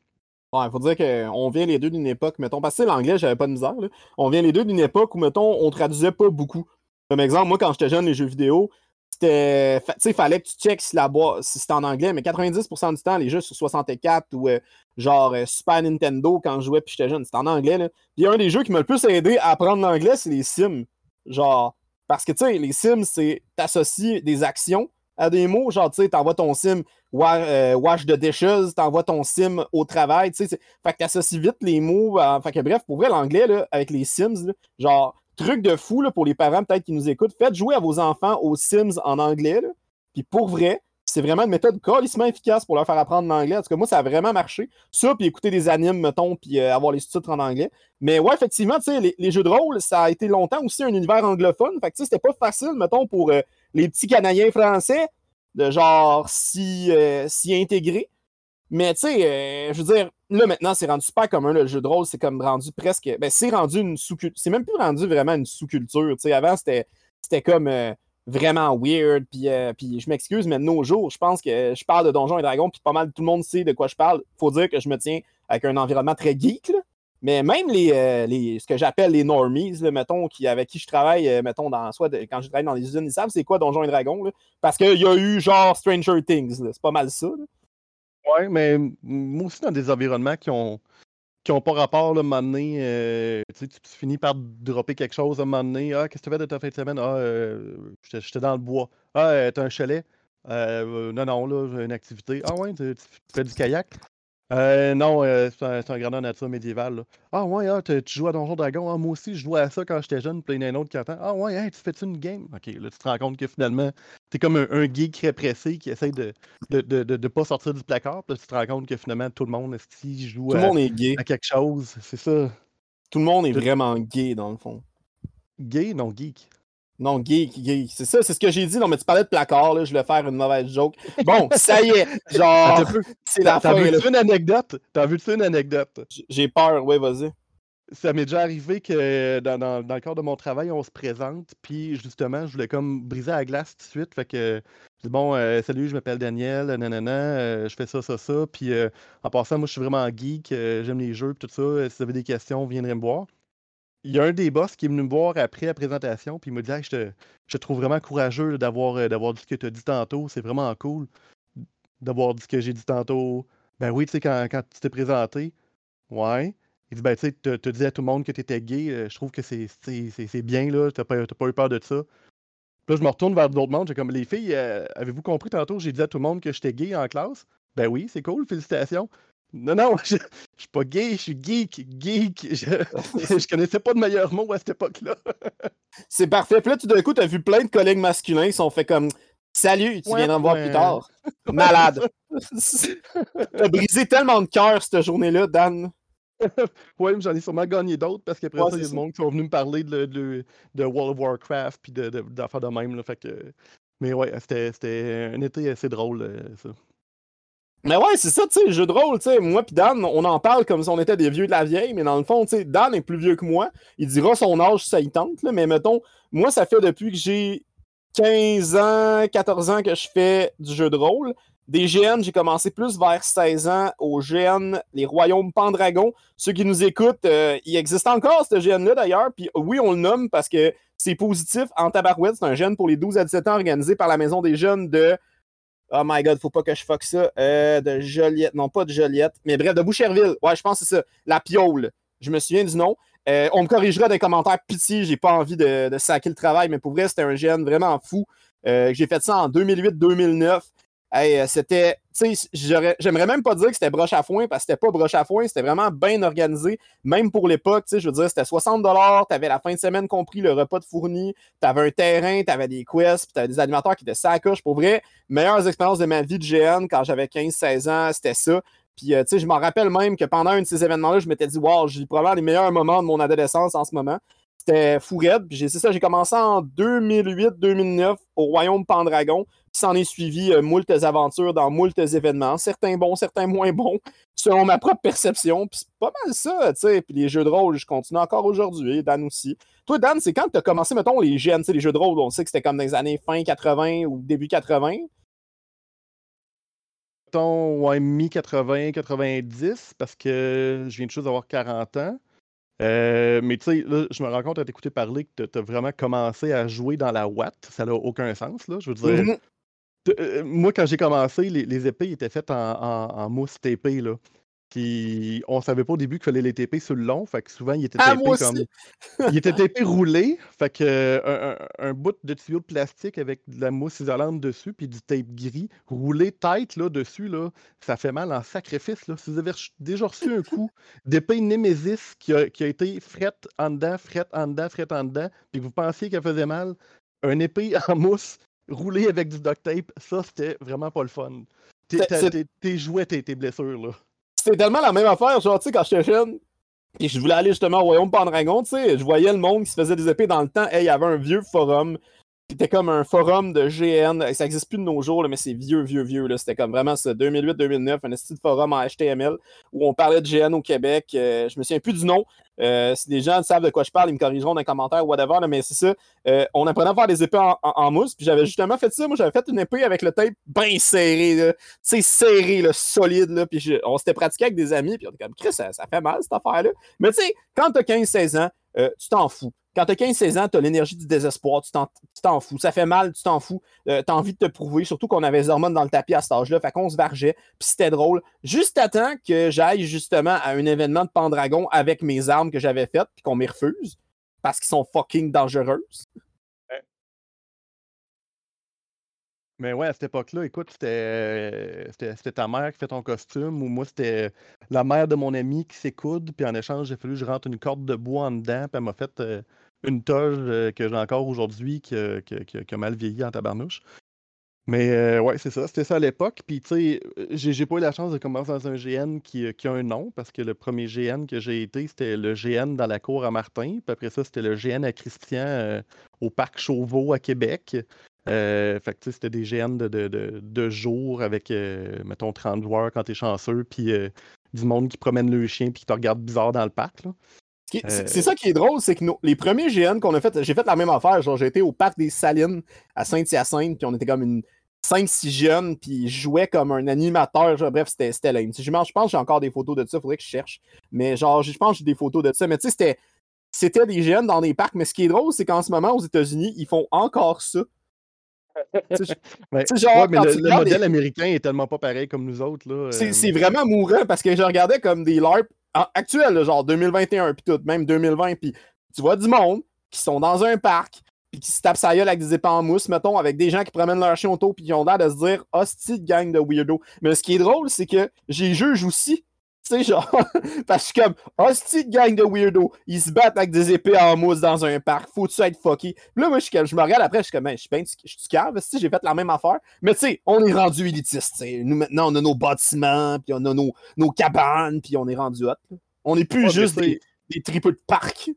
Speaker 1: Ouais, faut dire qu'on vient les deux d'une époque, mettons, parce que l'anglais, j'avais pas de misère. là. On vient les deux d'une époque où, mettons, on traduisait pas beaucoup. Comme exemple, moi, quand j'étais jeune, les jeux vidéo, c'était. Tu sais, fallait que tu checkes si la boîte, si c'était en anglais, mais 90% du temps, les jeux sur 64 ou euh, genre euh, Super Nintendo, quand je jouais puis j'étais jeune, c'était en anglais. Là. Puis un des jeux qui m'a le plus aidé à apprendre l'anglais, c'est les Sims. Genre, parce que, tu sais, les Sims, c'est t'associes des actions à des mots. Genre, tu sais, t'envoies ton sim euh, wash the dishes, t'envoies ton sim au travail, tu sais. Fait que t'associes vite les mots. euh, fait que bref, pour vrai, l'anglais, avec les Sims, genre, truc de fou là, pour les parents peut-être qui nous écoutent, faites jouer à vos enfants aux Sims en anglais. Là. Puis pour vrai, c'est vraiment une méthode carrément efficace pour leur faire apprendre l'anglais. En tout cas, moi, ça a vraiment marché. Ça, puis écouter des animes, mettons, puis euh, avoir les sous-titres en anglais. Mais ouais, effectivement, tu sais, les, jeux de rôle, ça a été longtemps aussi un univers anglophone. Fait que tu sais, c'était pas facile, mettons, pour les petits Canadiens français de genre s'y euh, s'y intégrer. Mais tu sais, euh, je veux dire, là maintenant, c'est rendu super commun, le jeu de rôle, c'est comme rendu presque. Ben, c'est rendu une sous-culture. C'est même plus rendu vraiment une sous-culture. Avant, c'était c'était comme euh, vraiment weird. Puis, euh, puis je m'excuse, mais de nos jours, je pense que je parle de Donjons et Dragons, puis pas mal tout le monde sait de quoi je parle. Faut dire que je me tiens avec un environnement très geek, là. Mais même les, euh, les ce que j'appelle les normies, mettons, qui, avec qui je travaille, euh, mettons, dans, soit quand je travaille dans les usines, ils savent c'est quoi Donjons et Dragons, parce qu'il y a eu genre Stranger Things, c'est pas mal ça.
Speaker 2: Ouais, mais moi aussi, dans des environnements qui ont qui ont pas rapport, là, un moment donné, euh, tu tu finis par dropper quelque chose à un moment donné. Ah, qu'est-ce que tu fais de ta fin de semaine? Ah, euh, j'étais dans le bois. Ah, t'as un chalet? Non, non, là, j'ai une activité. Ah ouais, tu fais du kayak? Euh, non, euh, c'est un, c'est un grandeur nature médiévale. là. Ah ouais, ah, tu tu joues à Donjon Dragon. Ah, moi aussi, je jouais à ça quand j'étais jeune. Puis il y en a un autre qui attend. Ah ouais, hey, tu fais-tu une game? Ok, là, tu te rends compte que finalement, t'es comme un, un geek répressé qui essaie de de, de, de, de pas sortir du placard. Puis là, tu te rends compte que finalement, tout le monde, esti, joue
Speaker 1: Tout le
Speaker 2: à,
Speaker 1: monde est gay.
Speaker 2: à quelque chose. C'est ça.
Speaker 1: Tout le monde est
Speaker 2: Tout-
Speaker 1: vraiment gay, dans le fond.
Speaker 2: Gay, non geek.
Speaker 1: Non, geek, geek. C'est ça, c'est ce que j'ai dit. Non, mais tu parlais de placard, là, je voulais faire une mauvaise joke. Bon, ça y est. Genre, c'est la là.
Speaker 2: veux-tu une anecdote? T'en veux-tu une anecdote?
Speaker 1: J'ai peur. Ouais, vas-y.
Speaker 2: Ça m'est déjà arrivé que dans, dans- dans le cadre de mon travail, on se présente, puis justement, je voulais comme briser la glace tout de suite. Fait que je dis bon, euh, salut, je m'appelle Daniel, nanana, euh, je fais ça, ça, ça. Puis euh, en passant, moi, je suis vraiment geek, euh, j'aime les jeux, puis tout ça. Si vous avez des questions, vous viendrez me voir. Il y a un des boss qui est venu me voir après la présentation, puis il m'a dit je, te, je trouve vraiment courageux euh, d'avoir dit ce que tu as dit tantôt, c'est vraiment cool d'avoir dit ce que j'ai dit tantôt. Ben oui, tu sais, quand, quand tu t'es présenté, ouais. Il dit, ben, tu sais, te dis à tout le monde que tu étais gay, euh, je trouve que c'est bien, là, t'as pas, pas eu peur de ça. Puis là, je me retourne vers d'autres mondes, j'ai comme, les filles, euh, avez-vous compris tantôt, j'ai dit à tout le monde que j'étais gay en classe? Ben oui, c'est cool, félicitations. Non, non, je, je suis pas gay, je suis geek, geek. Je, je connaissais pas de meilleur mot à cette époque-là.
Speaker 1: C'est parfait. Puis là, tout d'un coup, t'as vu plein de collègues masculins qui sont fait comme Salut, tu
Speaker 2: Ouais,
Speaker 1: viendras me voir plus tard. Malade. T'as brisé tellement de cœur cette journée-là, Dan.
Speaker 2: Ouais, mais j'en ai sûrement gagné d'autres parce qu'après
Speaker 1: Ouais,
Speaker 2: ça, il y a du monde qui sont venus me parler de, de, de World of Warcraft puis de, de, d'affaires de même. Là, fait que... Mais ouais, c'était, c'était un été assez drôle, euh, ça.
Speaker 1: Mais ouais, c'est ça, tu sais, jeu de rôle, tu sais. Moi puis Dan, on en parle comme si on était des vieux de la vieille, mais dans le fond, tu sais, Dan est plus vieux que moi. Il dira son âge ça y tente, là, mais mettons, moi, ça fait depuis que j'ai 15 ans, 14 ans que je fais du jeu de rôle. Des GN, j'ai commencé plus vers 16 ans au GN, les Royaumes Pendragon. Ceux qui nous écoutent, euh, il existe encore ce GN-là d'ailleurs. Puis oui, on le nomme parce que c'est positif en tabarouette. C'est un GN pour les 12 à 17 ans organisé par la Maison des Jeunes de. Oh my god, faut pas que je fuck ça. Euh, de Joliette. Non, pas de Joliette. Mais bref, de Boucherville. Ouais, je pense que c'est ça. La Piole. Je me souviens du nom. Euh, on me corrigera dans les commentaires. Pitié, j'ai pas envie de, de saquer le travail, mais pour vrai, c'était un GN vraiment fou. Euh, j'ai fait ça en 2008-2009. Hey, euh, c'était, tu j'aimerais même pas dire que c'était broche à foin parce que c'était pas broche à foin, c'était vraiment bien organisé, même pour l'époque, tu sais, je veux dire, c'était 60 t'avais la fin de semaine compris, le repas de fourni, t'avais un terrain, t'avais des quests, puis t'avais des animateurs qui étaient sacoches. Pour vrai, meilleures expériences de ma vie de GN quand j'avais 15-16 ans, c'était ça. Puis, euh, tu sais, je m'en rappelle même que pendant un de ces événements-là, je m'étais dit, wow, j'ai probablement les meilleurs moments de mon adolescence en ce moment. C'était fou raide. C'est ça, j'ai commencé en 2008-2009 au Royaume Pendragon. Puis s'en est suivi euh, moultes aventures dans moultes événements, certains bons, certains moins bons, selon ma propre perception. Puis c'est pas mal ça, tu sais. Puis les jeux de rôle, je continue encore aujourd'hui, Dan aussi. Toi, Dan, c'est quand tu as commencé, mettons, les GN, les jeux de rôle, on sait que c'était comme dans les années fin 80 ou début 80.
Speaker 2: Mettons, ouais, mi-80, 90, parce que je viens de juste d'avoir 40 ans. Euh, mais tu sais, là, je me rends compte à t'écouter parler que tu as vraiment commencé à jouer dans la Watt. Ça n'a aucun sens, là. Je veux dire,
Speaker 1: Mhm.
Speaker 2: t- euh, moi, quand j'ai commencé, les, les épées étaient faites en, en- en mousse TP, là. Puis on savait pas au début qu'il fallait les TP sur le long, fait que souvent, ils étaient
Speaker 1: Ah,
Speaker 2: tapés
Speaker 1: moi
Speaker 2: comme... Il était tapé roulé, fait que euh, un, un- un bout de tuyau de plastique avec de la mousse isolante dessus, puis du tape gris, roulé tête là, dessus, là, ça fait mal en sacrifice. Là. Si vous avez déjà reçu un coup d'épée Nemesis qui a, qui a été frette en dedans, frette en dedans, frette en dedans, puis que vous pensiez qu'elle faisait mal, un épée en mousse roulée avec du duct tape, ça c'était vraiment pas le fun. T'es- tes, tes blessures là.
Speaker 1: C'était tellement la même affaire, genre, tu sais, quand j'étais jeune, et je voulais aller justement au Royaume Pendragon, tu sais, je voyais le monde qui se faisait des épées dans le temps. Hey, il y avait un vieux forum, qui était comme un forum de GN. Ça n'existe plus de nos jours, là, mais c'est vieux, vieux, vieux. C'était comme vraiment ça, 2008-2009, un style de forum en HTML où on parlait de GN au Québec. Euh, je me souviens plus du nom. Euh, si des gens savent de quoi je parle, ils me corrigeront dans les commentaires, whatever, là, mais c'est ça. Euh, on apprenait à faire des épées en, mousse, puis j'avais justement fait ça. Moi, j'avais fait une épée avec le tape bien serré. Tu sais, serré, solide, là. Puis on s'était pratiqué avec des amis, puis on était comme, Chris, ça, ça fait mal, cette affaire-là. Mais tu sais, quand t'as 15-16 ans, euh, tu t'en fous. Quand t'as 15-16 ans, t'as l'énergie du désespoir, tu t'en tu fous. Ça fait mal, tu t'en fous. Euh, t'as envie de te prouver, surtout qu'on avait les hormones dans le tapis à cet âge-là. Fait qu'on se vargeait, puis c'était drôle. Juste à que j'aille justement à un événement de Pendragon avec mes armes que j'avais faites, puis qu'on m'y refuse, parce qu'ils sont fucking dangereuses.
Speaker 2: Mais ouais, à cette époque-là, écoute, c'était euh, ta mère qui fait ton costume, ou moi, c'était la mère de mon ami qui s'écoude, puis en échange, j'ai fallu que je rentre une corde de bois en dedans, puis elle m'a fait euh, une toge euh, que j'ai encore aujourd'hui, qui, qui a- mal vieilli en tabarnouche. Mais euh, ouais, c'est ça, c'était ça à l'époque. Puis tu sais, euh, j'ai pas eu la chance de commencer dans un GN qui, qui a un nom, parce que le premier GN que j'ai été, c'était le GN dans la cour à Martin. Puis après ça, c'était le GN à Christian au parc Chauveau à Québec. Fait que tu sais, c'était des GN de, de, de, de jour avec, mettons, 30 joueurs quand t'es chanceux, puis du monde qui promène le chien puis qui te regarde bizarre dans le parc. Là.
Speaker 1: C'est
Speaker 2: Euh,
Speaker 1: ça qui est drôle, c'est que nos- les premiers GN qu'on a fait, j'ai fait la même affaire. Genre, j'ai été au parc des Salines à Saint-Hyacinthe, puis on était comme une 5-6 jeunes, puis je jouais comme un animateur. genre, bref, c'était lame. Je pense que j'ai encore des photos de ça, faudrait que je cherche. Mais genre, je pense que j'ai des photos de ça. Mais tu sais, c'était. C'était des GN dans des parcs, mais ce qui est drôle, c'est qu'en ce moment, aux États-Unis, ils font encore ça. Sais, genre,
Speaker 2: ouais, mais
Speaker 1: quand
Speaker 2: le, modèle américain est tellement pas pareil comme nous autres. là.
Speaker 1: C'est
Speaker 2: euh,
Speaker 1: c'est vraiment mourant parce que je regardais comme des LARP là, genre 2021 puis tout, même 2020, puis tu vois du monde qui sont dans un parc puis qui se tapent sa gueule avec des épées en mousse, mettons, avec des gens qui promènent leur chien auto puis qui ont l'air de se dire « Hostie de gang de weirdo ». Mais ce qui est drôle, c'est que j'ai juge aussi. Tu sais, genre, parce que je suis comme hostie de gang de weirdo. Ils se battent avec des épées en mousse dans un parc. Faut-tu être fucké? Puis là, moi, je, je me regarde après, je suis comme, Ben, je suis bien, je suis cave, si j'ai fait la même affaire. Mais tu sais, on est rendu élitiste. tu sais. Nous, maintenant, on a nos bâtiments, puis on a nos, nos cabanes, puis on est rendu hot. là. On n'est plus
Speaker 2: Ouais,
Speaker 1: juste des, des de parc.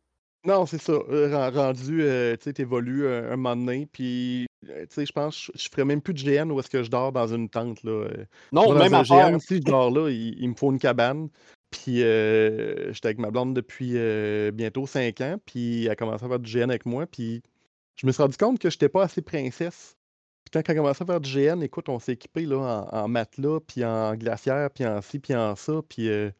Speaker 2: Non, c'est ça. euh, ren- rendu, euh, tu sais, t'évolues un, un moment donné, puis, euh, tu sais, je pense que je je ferais même plus de GN où est-ce que je dors dans une tente, là. euh.
Speaker 1: Non,
Speaker 2: Moi,
Speaker 1: même
Speaker 2: dans un
Speaker 1: affaire.
Speaker 2: GN, si je dors là, il, il me faut une cabane. Puis euh, j'étais avec ma blonde depuis euh, bientôt 5 ans, puis elle a commencé à faire du GN avec moi, puis je me suis rendu compte que j'étais pas assez princesse. Puis quand elle a commencé à faire du GN, écoute, on s'est équipé là, en, en matelas, puis en glacière, puis en ci, puis en ça, puis euh,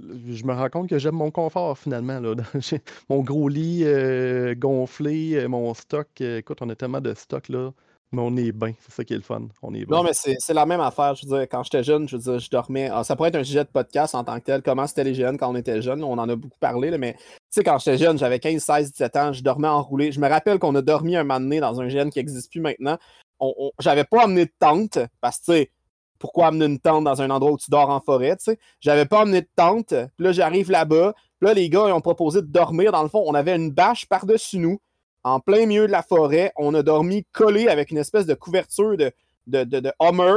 Speaker 2: je me rends compte que j'aime mon confort finalement. Là. Mon gros lit euh, gonflé, euh, mon stock, euh, écoute, on a tellement de stock là, mais on est bien, c'est ça qui est le fun, on est bien.
Speaker 1: Non, mais c'est la même affaire. Je veux dire, quand j'étais jeune, je veux dire, je dormais. ah, ça pourrait être un sujet de podcast en tant que tel. Comment c'était les jeunes quand on était jeune? On en a beaucoup parlé, là, mais tu sais, quand j'étais jeune, j'avais 15, 16, 17 ans, je dormais enroulé. Je me rappelle qu'on a dormi un moment donné dans un gène qui n'existe plus maintenant. On, on- J'avais pas amené de tente parce que, tu sais, pourquoi amener une tente dans un endroit où tu dors en forêt? J'avais pas amené de tente. Puis là, j'arrive là-bas. Là, les gars, ils ont proposé de dormir. Dans le fond, on avait une bâche par-dessus nous, en plein milieu de la forêt. On a dormi collé avec une espèce de couverture de, de, de, de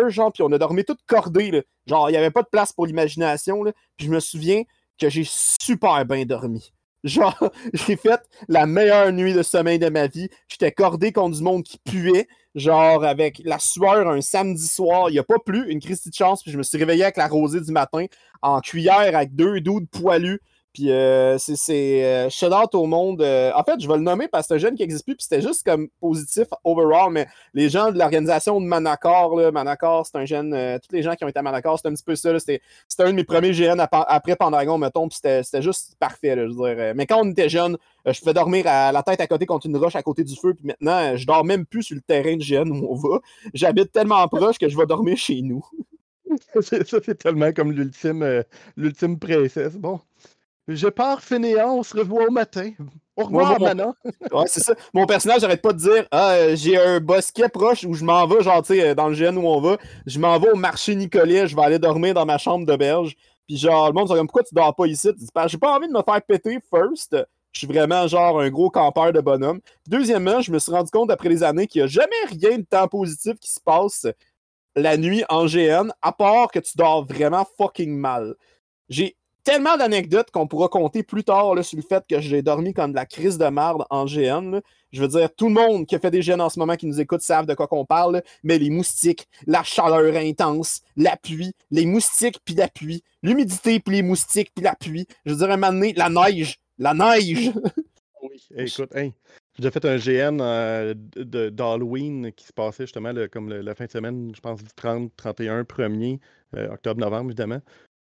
Speaker 1: genre, puis on a dormi tout cordé. Genre, il n'y avait pas de place pour l'imagination. Puis je me souviens que j'ai super bien dormi. Genre, j'ai fait la meilleure nuit de sommeil de ma vie. J'étais cordé contre du monde qui puait. Genre, avec la sueur un samedi soir. Il n'y a pas plu, une crise de chance. Puis je me suis réveillé avec la rosée du matin en cuillère avec deux doudes poilus. Puis euh, c'est euh, shout out au monde. Euh, en fait, je vais le nommer parce que c'est un jeune qui n'existe plus. Puis c'était juste comme positif overall. Mais les gens de l'organisation de Manacor, là, Manacor, c'est un jeune. tous les gens qui ont été à Manacor, c'est un petit peu ça. C'était un de mes premiers GN après Pendragon, mettons. Puis c'était juste parfait. Là, je. Mais quand on était jeune, je pouvais dormir à la tête à côté contre une roche à côté du feu. Puis maintenant, je dors même plus sur le terrain de GN où on va. J'habite tellement proche que je vais dormir chez nous.
Speaker 2: ça, c'est tellement comme l'ultime l'ultime princesse. Bon. Je pars fainéant, on se revoit au matin. Au revoir,
Speaker 1: maintenant. ouais, c'est ça. Mon personnage n'arrête pas de dire Ah, euh, j'ai un bosquet proche où je m'en vais, genre, tu sais, euh, dans le GN où on va. Je m'en vais au marché Nicolet, je vais aller dormir dans ma chambre d'auberge. Puis, genre, le monde se comme Pourquoi tu dors pas ici J'ai pas envie de me faire péter, first. Je suis vraiment, genre, un gros campeur de bonhomme. Deuxièmement, je me suis rendu compte après les années qu'il n'y a jamais rien de temps positif qui se passe la nuit en GN, à part que tu dors vraiment fucking mal. J'ai tellement d'anecdotes qu'on pourra compter plus tard sur le fait que j'ai dormi comme de la crise de marde en GN. Je veux dire, tout le monde qui a fait des GN en ce moment qui nous écoute savent de quoi qu'on parle, mais les moustiques, la chaleur intense, la pluie, les moustiques puis la pluie, l'humidité puis les moustiques puis la pluie. Je veux dire, un moment donné, la neige, la neige!
Speaker 2: oui, écoute, j'ai déjà fait un GN euh, d'Halloween qui se passait justement comme la fin de semaine, je pense du 30, 31, 1er, octobre, novembre, évidemment.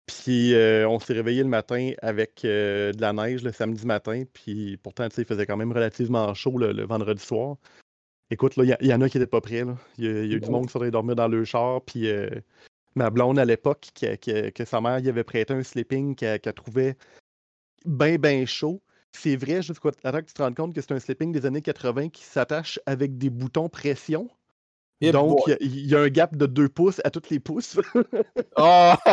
Speaker 2: Puis euh, on s'est réveillé le matin avec euh, de la neige le samedi matin. Puis pourtant, il faisait quand même relativement chaud le, vendredi soir. Écoute, il y, en a qui n'étaient pas prêts. Il y, a eu du monde qui faudrait dormir dans le char. Puis euh, ma blonde à l'époque, que sa mère y avait prêté un sleeping qu'elle trouvait bien, bien chaud. C'est vrai, juste quoi, que tu te rendes compte que c'est un sleeping des années 80 qui s'attache avec des boutons pression. Donc, il y, a un gap de 2 pouces à tous les pouces. oh!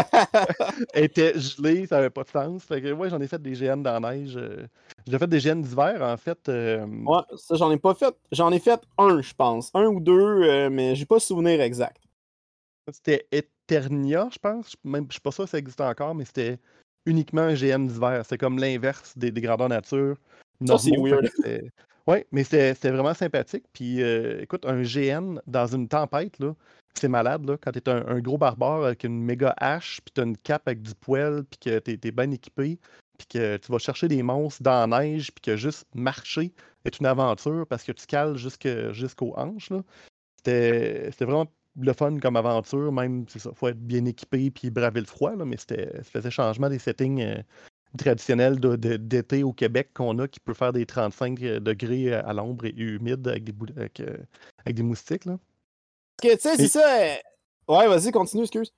Speaker 2: Elle était gelée, ça n'avait pas de sens. Fait que, ouais, j'en ai fait des GN dans la neige. Euh, j'ai fait des GN d'hiver, en fait. Euh,
Speaker 1: ouais, ça, j'en ai pas fait. J'en ai fait un, je pense. Un ou deux, euh, mais j'ai pas souvenir exact.
Speaker 2: C'était Eternia, je pense. Même, je suis pas sûr si ça existe encore, mais c'était uniquement un GN d'hiver. C'est comme l'inverse des, des grandeurs nature.
Speaker 1: Ça, c'est weird.
Speaker 2: Oui, mais c'était vraiment sympathique. Puis euh, écoute, un GN dans une tempête, là, c'est malade, là, quand tu es un, gros barbare avec une méga hache, puis tu as une cape avec du poêle, puis que tu es, bien équipé, puis que tu vas chercher des monstres dans la neige, puis que juste marcher est une aventure parce que tu cales jusqu'aux hanches. C'était vraiment le fun comme aventure, même, c'est ça, faut être bien équipé puis braver le froid, là, mais ça faisait changement des settings euh, traditionnel d'été au Québec qu'on a qui peut faire des 35 euh, degrés à l'ombre et humide avec des, euh, avec, des moustiques. Là.
Speaker 1: tu sais, c'est ça. Euh, ouais, vas-y, continue, excuse.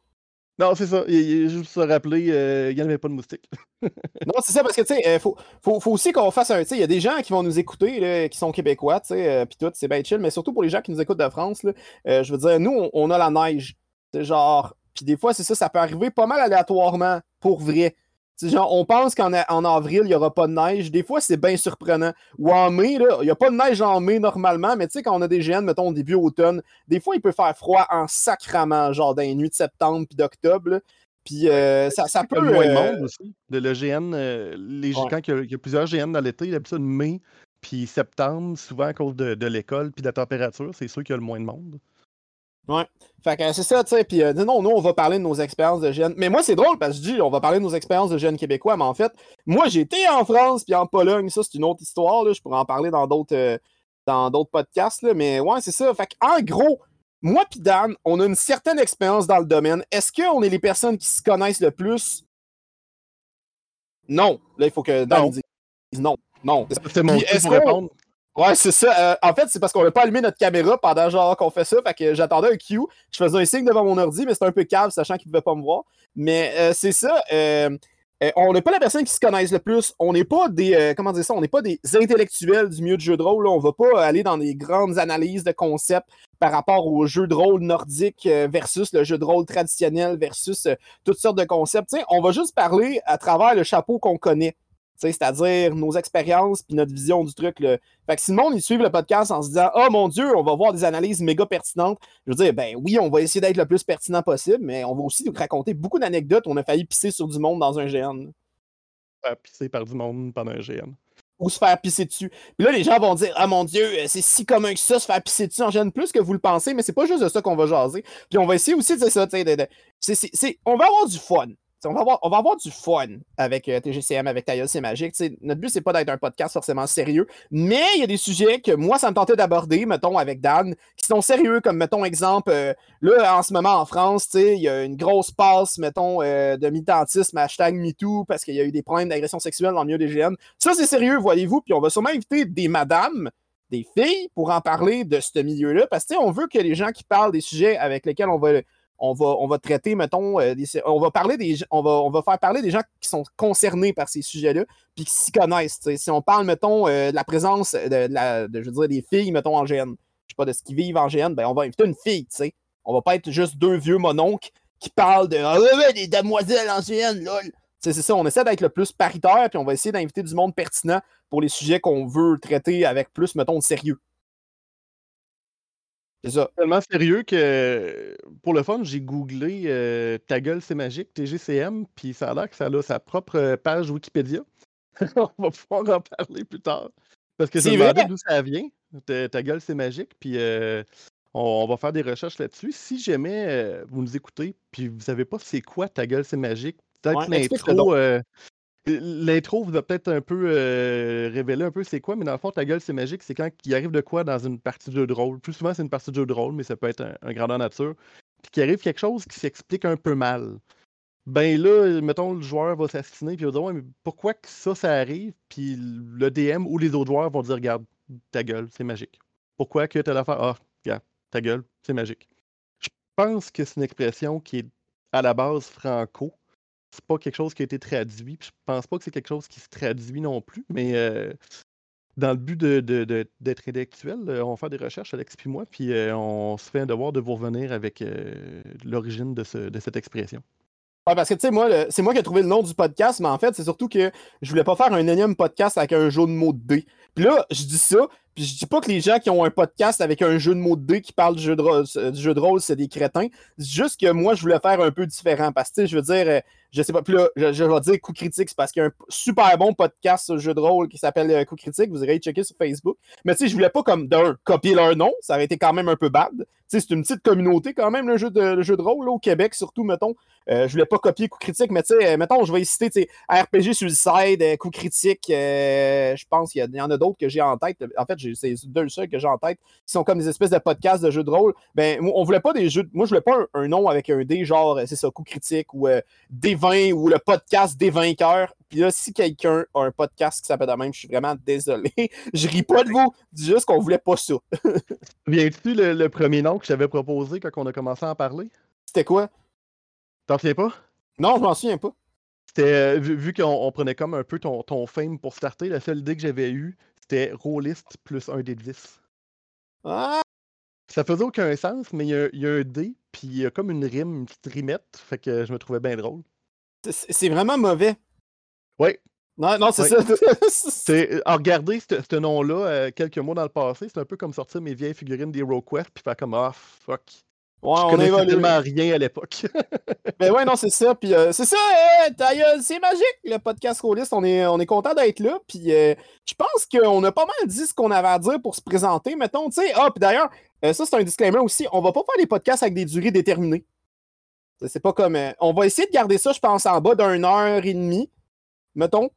Speaker 2: Non, c'est ça. Il, juste se rappeler, il n'y avait pas de moustiques.
Speaker 1: non, c'est ça, parce que, tu sais, il faut, faut, aussi qu'on fasse un. Tu sais, il y a des gens qui vont nous écouter, là, qui sont québécois, tu sais, puis tout, c'est bien chill, mais surtout pour les gens qui nous écoutent de France, là, je veux dire, nous, on, on a la neige. C'est genre. Puis des fois, c'est ça, ça peut arriver pas mal aléatoirement, pour vrai genre, on pense qu'en en avril, il n'y aura pas de neige. Des fois, c'est bien surprenant. Ou en mai, il n'y a pas de neige en mai normalement, mais tu sais, quand on a des GN, mettons, début automne, des fois, il peut faire froid en sacrament, genre dans les nuits de septembre puis d'octobre. Puis euh, ça, ça peut.
Speaker 2: Le moins de euh, monde aussi. Le, GN, euh, les, quand il y, a, plusieurs GN dans l'été, d'habitude, mai puis septembre, souvent à cause de, de l'école puis de la température, c'est sûr qu'il y a le moins de monde.
Speaker 1: Ouais. Fait que c'est ça, tu sais. Puis euh, non, nous, on va parler de nos expériences de jeunes. Mais moi, c'est drôle parce que je dis, on va parler de nos expériences de jeunes québécois. Mais en fait, moi, j'ai été en France puis en Pologne. Ça, c'est une autre histoire. Là. Je pourrais en parler dans d'autres euh, dans d'autres podcasts. Là. Mais ouais, c'est ça. Fait en gros, moi puis Dan, on a une certaine expérience dans le domaine. Est-ce qu'on est les personnes qui se connaissent le plus? Non. Là, il faut que Dan dise non. Non.
Speaker 2: C'est mon pour répondre?
Speaker 1: Ouais, c'est ça. Euh, en fait, c'est parce qu'on n'a pas allumé notre caméra pendant genre qu'on fait ça. Fait que j'attendais un cue. Je faisais un signe devant mon ordi, mais c'était un peu cave, sachant qu'il ne pouvait pas me voir. Mais euh, c'est ça. Euh, on n'est pas la personne qui se connaisse le plus. On n'est pas des. comment dire ça? On n'est pas des intellectuels du milieu de jeu de rôle. On ne va pas aller dans des grandes analyses de concepts par rapport au jeu de rôle nordique versus le jeu de rôle traditionnel versus toutes sortes de concepts. on va juste parler à travers le chapeau qu'on connaît c'est-à-dire nos expériences puis notre vision du truc. Fait que si le monde il suit le podcast en se disant Oh mon Dieu, on va voir des analyses méga pertinentes, je veux dire, ben oui, on va essayer d'être le plus pertinent possible, mais on va aussi nous raconter beaucoup d'anecdotes où on a failli pisser sur du monde dans un GN.
Speaker 2: faire pisser par du monde pendant un GN.
Speaker 1: Ou se faire pisser dessus. Puis là, les gens vont dire Ah mon Dieu, euh, c'est si commun que ça, se faire pisser dessus en GN plus que vous le pensez, mais c'est pas juste de ça qu'on va jaser. Puis on va essayer aussi de dire ça, tu sais, on va avoir du fun. On va, avoir, du fun avec euh, TGCM, avec Taïa, c'est magique. Notre but, c'est pas d'être un podcast forcément sérieux, mais il y a des sujets que moi, ça me tentait d'aborder, mettons, avec Dan, qui sont sérieux, comme, mettons, exemple, euh, là, en ce moment, en France, il y a une grosse passe, mettons, euh, de militantisme, hashtag MeToo, parce qu'il y a eu des problèmes d'agression sexuelle dans le milieu des GN. Ça, c'est sérieux, voyez-vous, puis on va sûrement inviter des madames, des filles, pour en parler de ce milieu-là, parce que, on veut que les gens qui parlent des sujets avec lesquels on va on va, on va traiter, mettons, euh, on va parler des on va, on va faire parler des gens qui sont concernés par ces sujets-là, puis qui s'y connaissent. Si on parle, mettons, euh, de la présence de, je des filles, mettons, en GN, je sais pas, de ce qu'ils vivent en GN, ben on va inviter une fille, tu sais. On va pas être juste deux vieux mononcles qui parlent de Ah ouais, des demoiselles en GN, lol. C'est ça, on essaie d'être le plus paritaire, puis on va essayer d'inviter du monde pertinent pour les sujets qu'on veut traiter avec plus, mettons, de sérieux. C'est ça.
Speaker 2: Tellement sérieux que pour le fun, j'ai googlé euh, Ta gueule, c'est magique, TGCM, puis ça a l'air que ça a sa propre euh, page Wikipédia. On va pouvoir en parler plus tard. Parce que je me demandais d'où ça vient. Ta, ta gueule, c'est magique, puis euh, on, on va faire des recherches là-dessus. Si jamais euh, vous nous écoutez, puis vous savez pas c'est quoi Ta gueule, c'est magique, peut-être
Speaker 1: Ouais,
Speaker 2: l'intro. L'intro vous a peut-être un peu euh, révélé un peu c'est quoi, mais dans le fond, ta gueule, c'est magique, c'est quand il arrive de quoi dans une partie de jeu de rôle. Plus souvent, c'est une partie de jeu de rôle, mais ça peut être un, un grandeur nature. Puis qu'il arrive quelque chose qui s'explique un peu mal. Ben là, mettons, le joueur va s'assiner, puis il va dire, ouais, mais pourquoi que ça, ça arrive? Puis le DM ou les autres joueurs vont dire, regarde, ta gueule, c'est magique. Pourquoi que telle affaire? Ah, regarde, ta gueule, c'est magique. Je pense que c'est une expression qui est à la base franco c'est pas quelque chose qui a été traduit. Puis je pense pas que c'est quelque chose qui se traduit non plus. Mais euh, dans le but de, de- d'être intellectuel, euh, on faire des recherches, Alex puis moi, puis euh, on se fait un devoir de vous revenir avec l'origine de, ce- de cette expression.
Speaker 1: Ouais, parce que, tu sais, moi, c'est moi qui ai trouvé le nom du podcast, mais en fait, c'est surtout que je voulais pas faire un énième podcast avec un jeu de mots de dés. Puis là, je dis ça, puis je dis pas que les gens qui ont un podcast avec un jeu de mots de dés qui parle du jeu de rôle, de rôle, c'est des crétins. C'est juste que moi, je voulais faire un peu différent. Parce que, je veux dire, je sais pas, puis là, je, vais dire coup critique, c'est parce qu'il y a un super bon podcast sur jeu de rôle qui s'appelle euh, Coup critique. Vous irez checker sur Facebook. Mais tu sais, je voulais pas comme d'un copier leur nom, ça aurait été quand même un peu bad. Tu sais, c'est une petite communauté quand même, le jeu de, le jeu de rôle, là, au Québec, surtout, mettons. Euh, je voulais pas copier coup critique, mais tu sais, euh, mettons, je vais citer, RPG Suicide, euh, coup critique, je pense qu'il y, en a d'autres que j'ai en tête. En fait, c'est deux seuls que j'ai en tête qui sont comme des espèces de podcasts de jeux de rôle. Ben, on voulait pas des jeux. Moi, je voulais pas un, nom avec un D, genre, c'est ça, coup critique ou euh, des vins ou le podcast des vainqueurs. Puis là, si quelqu'un a un podcast qui s'appelle de même, je suis vraiment désolé. je ris pas de vous, je dis juste qu'on voulait pas ça.
Speaker 2: Viens-tu le, le premier nom que je t'avais proposé quand on a commencé à en parler?
Speaker 1: C'était quoi?
Speaker 2: T'en souviens pas?
Speaker 1: Non, je m'en souviens pas.
Speaker 2: C'était, euh, vu, vu qu'on on prenait comme un peu ton, ton fame pour starter, la seule idée que j'avais eue, c'était rôliste plus un dé de 10.
Speaker 1: Ah,
Speaker 2: Ça faisait aucun sens, mais il y, a- il y a un dé, puis il y a comme une rime, une petite rimette, fait que je me trouvais bien drôle.
Speaker 1: C'est vraiment mauvais.
Speaker 2: Ouais,
Speaker 1: Non, non, c'est ça.
Speaker 2: c'est, à regarder ce nom-là euh, quelques mois dans le passé, c'est un peu comme sortir mes vieilles figurines des Quest puis faire comme ah fuck.
Speaker 1: Ouais,
Speaker 2: je
Speaker 1: on
Speaker 2: connaissais tellement rien à l'époque.
Speaker 1: Ben ouais, non, c'est ça. Puis euh, c'est ça, euh, c'est magique, le podcast Rollist. On est, on est content d'être là. Puis euh, je pense qu'on a pas mal dit ce qu'on avait à dire pour se présenter. Mettons, tu sais. Ah, puis d'ailleurs, euh, ça, c'est un disclaimer aussi. On va pas faire des podcasts avec des durées déterminées. C'est pas comme. euh, on va essayer de garder ça, je pense, en bas d'une heure et demie. Mettons.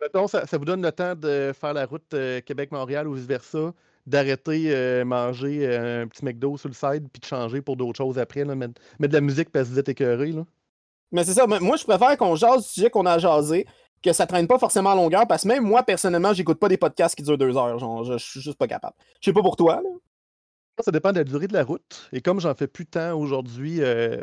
Speaker 2: Mettons, ça, ça vous donne le temps de faire la route euh, Québec-Montréal ou vice-versa, d'arrêter euh, manger euh, un petit McDo sur le side puis de changer pour d'autres choses après, là, mettre, mettre de la musique parce que vous êtes écœuré. Là.
Speaker 1: Mais c'est ça. moi- je préfère qu'on jase du sujet qu'on a jasé, que ça traîne pas forcément en longueur, parce que même moi, personnellement, j'écoute pas des podcasts qui durent deux heures. Genre, je, je suis juste pas capable. Je sais pas pour toi, là.
Speaker 2: Ça dépend de la durée de la route. Et comme j'en fais plus tant aujourd'hui, euh,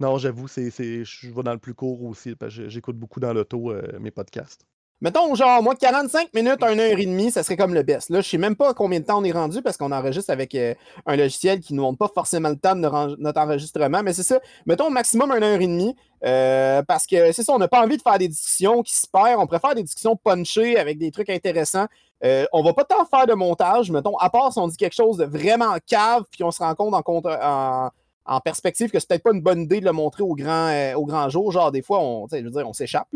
Speaker 2: non, j'avoue, c'est, je vais dans le plus court aussi, parce que j'écoute beaucoup dans l'auto euh, mes podcasts.
Speaker 1: Mettons, genre, moi, 45 minutes, 1 heure et demie, ça serait comme le best. Là, je sais même pas combien de temps on est rendu parce qu'on enregistre avec euh, un logiciel qui ne montre pas forcément le temps de notre en- notre enregistrement. Mais c'est ça. Mettons, maximum, 1 heure et demie. euh, parce que c'est ça, on n'a pas envie de faire des discussions qui se perdent. On préfère des discussions punchées avec des trucs intéressants. Euh, on va pas tant faire de montage, mettons, à part si on dit quelque chose de vraiment cave, puis on se rend compte en, contre- en, en perspective que c'est peut-être pas une bonne idée de le montrer au grand, euh, au grand jour. Genre, des fois, on, je veux dire, on s'échappe.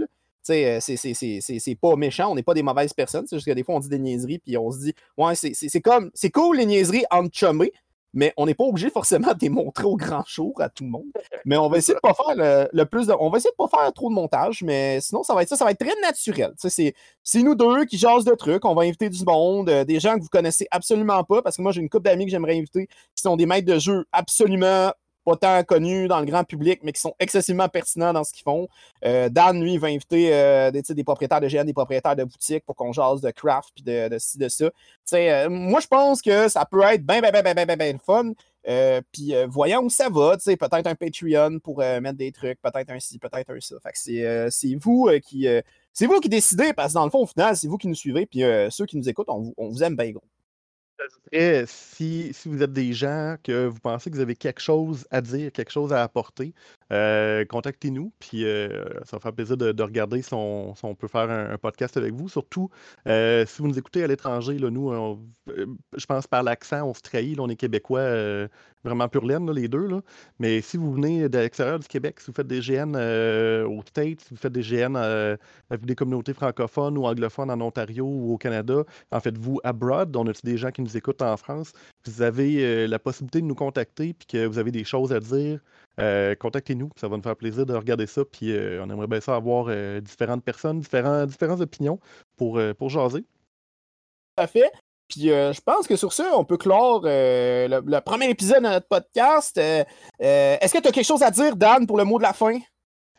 Speaker 1: Sais, c'est pas méchant, on n'est pas des mauvaises personnes. C'est juste que des fois, on dit des niaiseries, puis on se dit, ouais, c'est comme, c'est cool les niaiseries entre chummés, mais on n'est pas obligé forcément de démontrer au grand jour à tout le monde. Mais on va essayer de pas faire le, plus de. On va essayer de pas faire trop de montage, mais sinon, ça va être ça, ça va être très naturel. C'est nous deux qui jasent de trucs. On va inviter du monde, euh, des gens que vous connaissez absolument pas, parce que moi, j'ai une couple d'amis que j'aimerais inviter qui sont des maîtres de jeu absolument pas tant connus dans le grand public, mais qui sont excessivement pertinents dans ce qu'ils font. Euh, Dan, lui, va inviter euh, des, des, propriétaires de GN, des propriétaires de boutiques pour qu'on jase de craft puis de, de ci, de ça. Euh, moi, je pense que ça peut être bien, bien, bien, bien, bien, bien, fun. puis voyons où ça va, peut-être un Patreon pour mettre des trucs, peut-être un ci, peut-être un ça. Fait que c'est vous qui c'est vous qui décidez, parce que dans le fond, au final, c'est vous qui nous suivez, puis ceux qui nous écoutent, on, on vous aime bien gros
Speaker 2: si, si vous êtes des gens que vous pensez que vous avez quelque chose à dire, quelque chose à apporter, euh, contactez-nous, puis euh, ça va faire plaisir de, regarder si on, peut faire un, podcast avec vous. Surtout euh, si vous nous écoutez à l'étranger, nous, je pense par l'accent, on se trahit, on est québécois vraiment pur laine, les deux. Là. Mais si vous venez de l'extérieur du Québec, si vous faites des GN au States, si vous faites des GN avec des communautés francophones ou anglophones en Ontario ou au Canada, en fait, vous abroad, on a des gens qui nous écoutent en France, vous avez la possibilité de nous contacter puis que vous avez des choses à dire, euh, contactez-nous, ça va nous faire plaisir de regarder ça. Puis euh, on aimerait bien ça avoir euh, différentes personnes, différents, différentes opinions pour, pour jaser.
Speaker 1: Tout à fait. Puis je pense que sur ça, on peut clore le, premier épisode de notre podcast. Est-ce que tu as quelque chose à dire, Dan, pour le mot de la fin?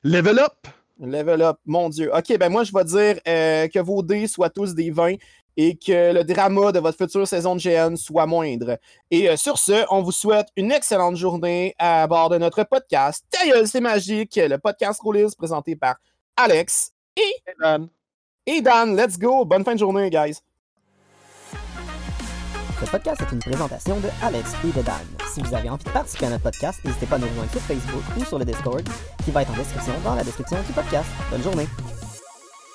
Speaker 2: Level up!
Speaker 1: Level up, mon Dieu. OK, ben moi, je vais dire que vos dés soient tous des 20 et que le drama de votre future saison de GN soit moindre. Et euh, sur ce, on vous souhaite une excellente journée à bord de notre podcast. Tailleuse, c'est magique, le podcast Rollis présenté par Alex et,
Speaker 2: Dan.
Speaker 1: Et Dan, let's go. Bonne fin de journée, guys.
Speaker 3: Ce podcast est une présentation de Alex et de Dan. Si vous avez envie de participer à notre podcast, n'hésitez pas à nous rejoindre sur Facebook ou sur le Discord, qui va être en description dans la description du podcast. Bonne journée!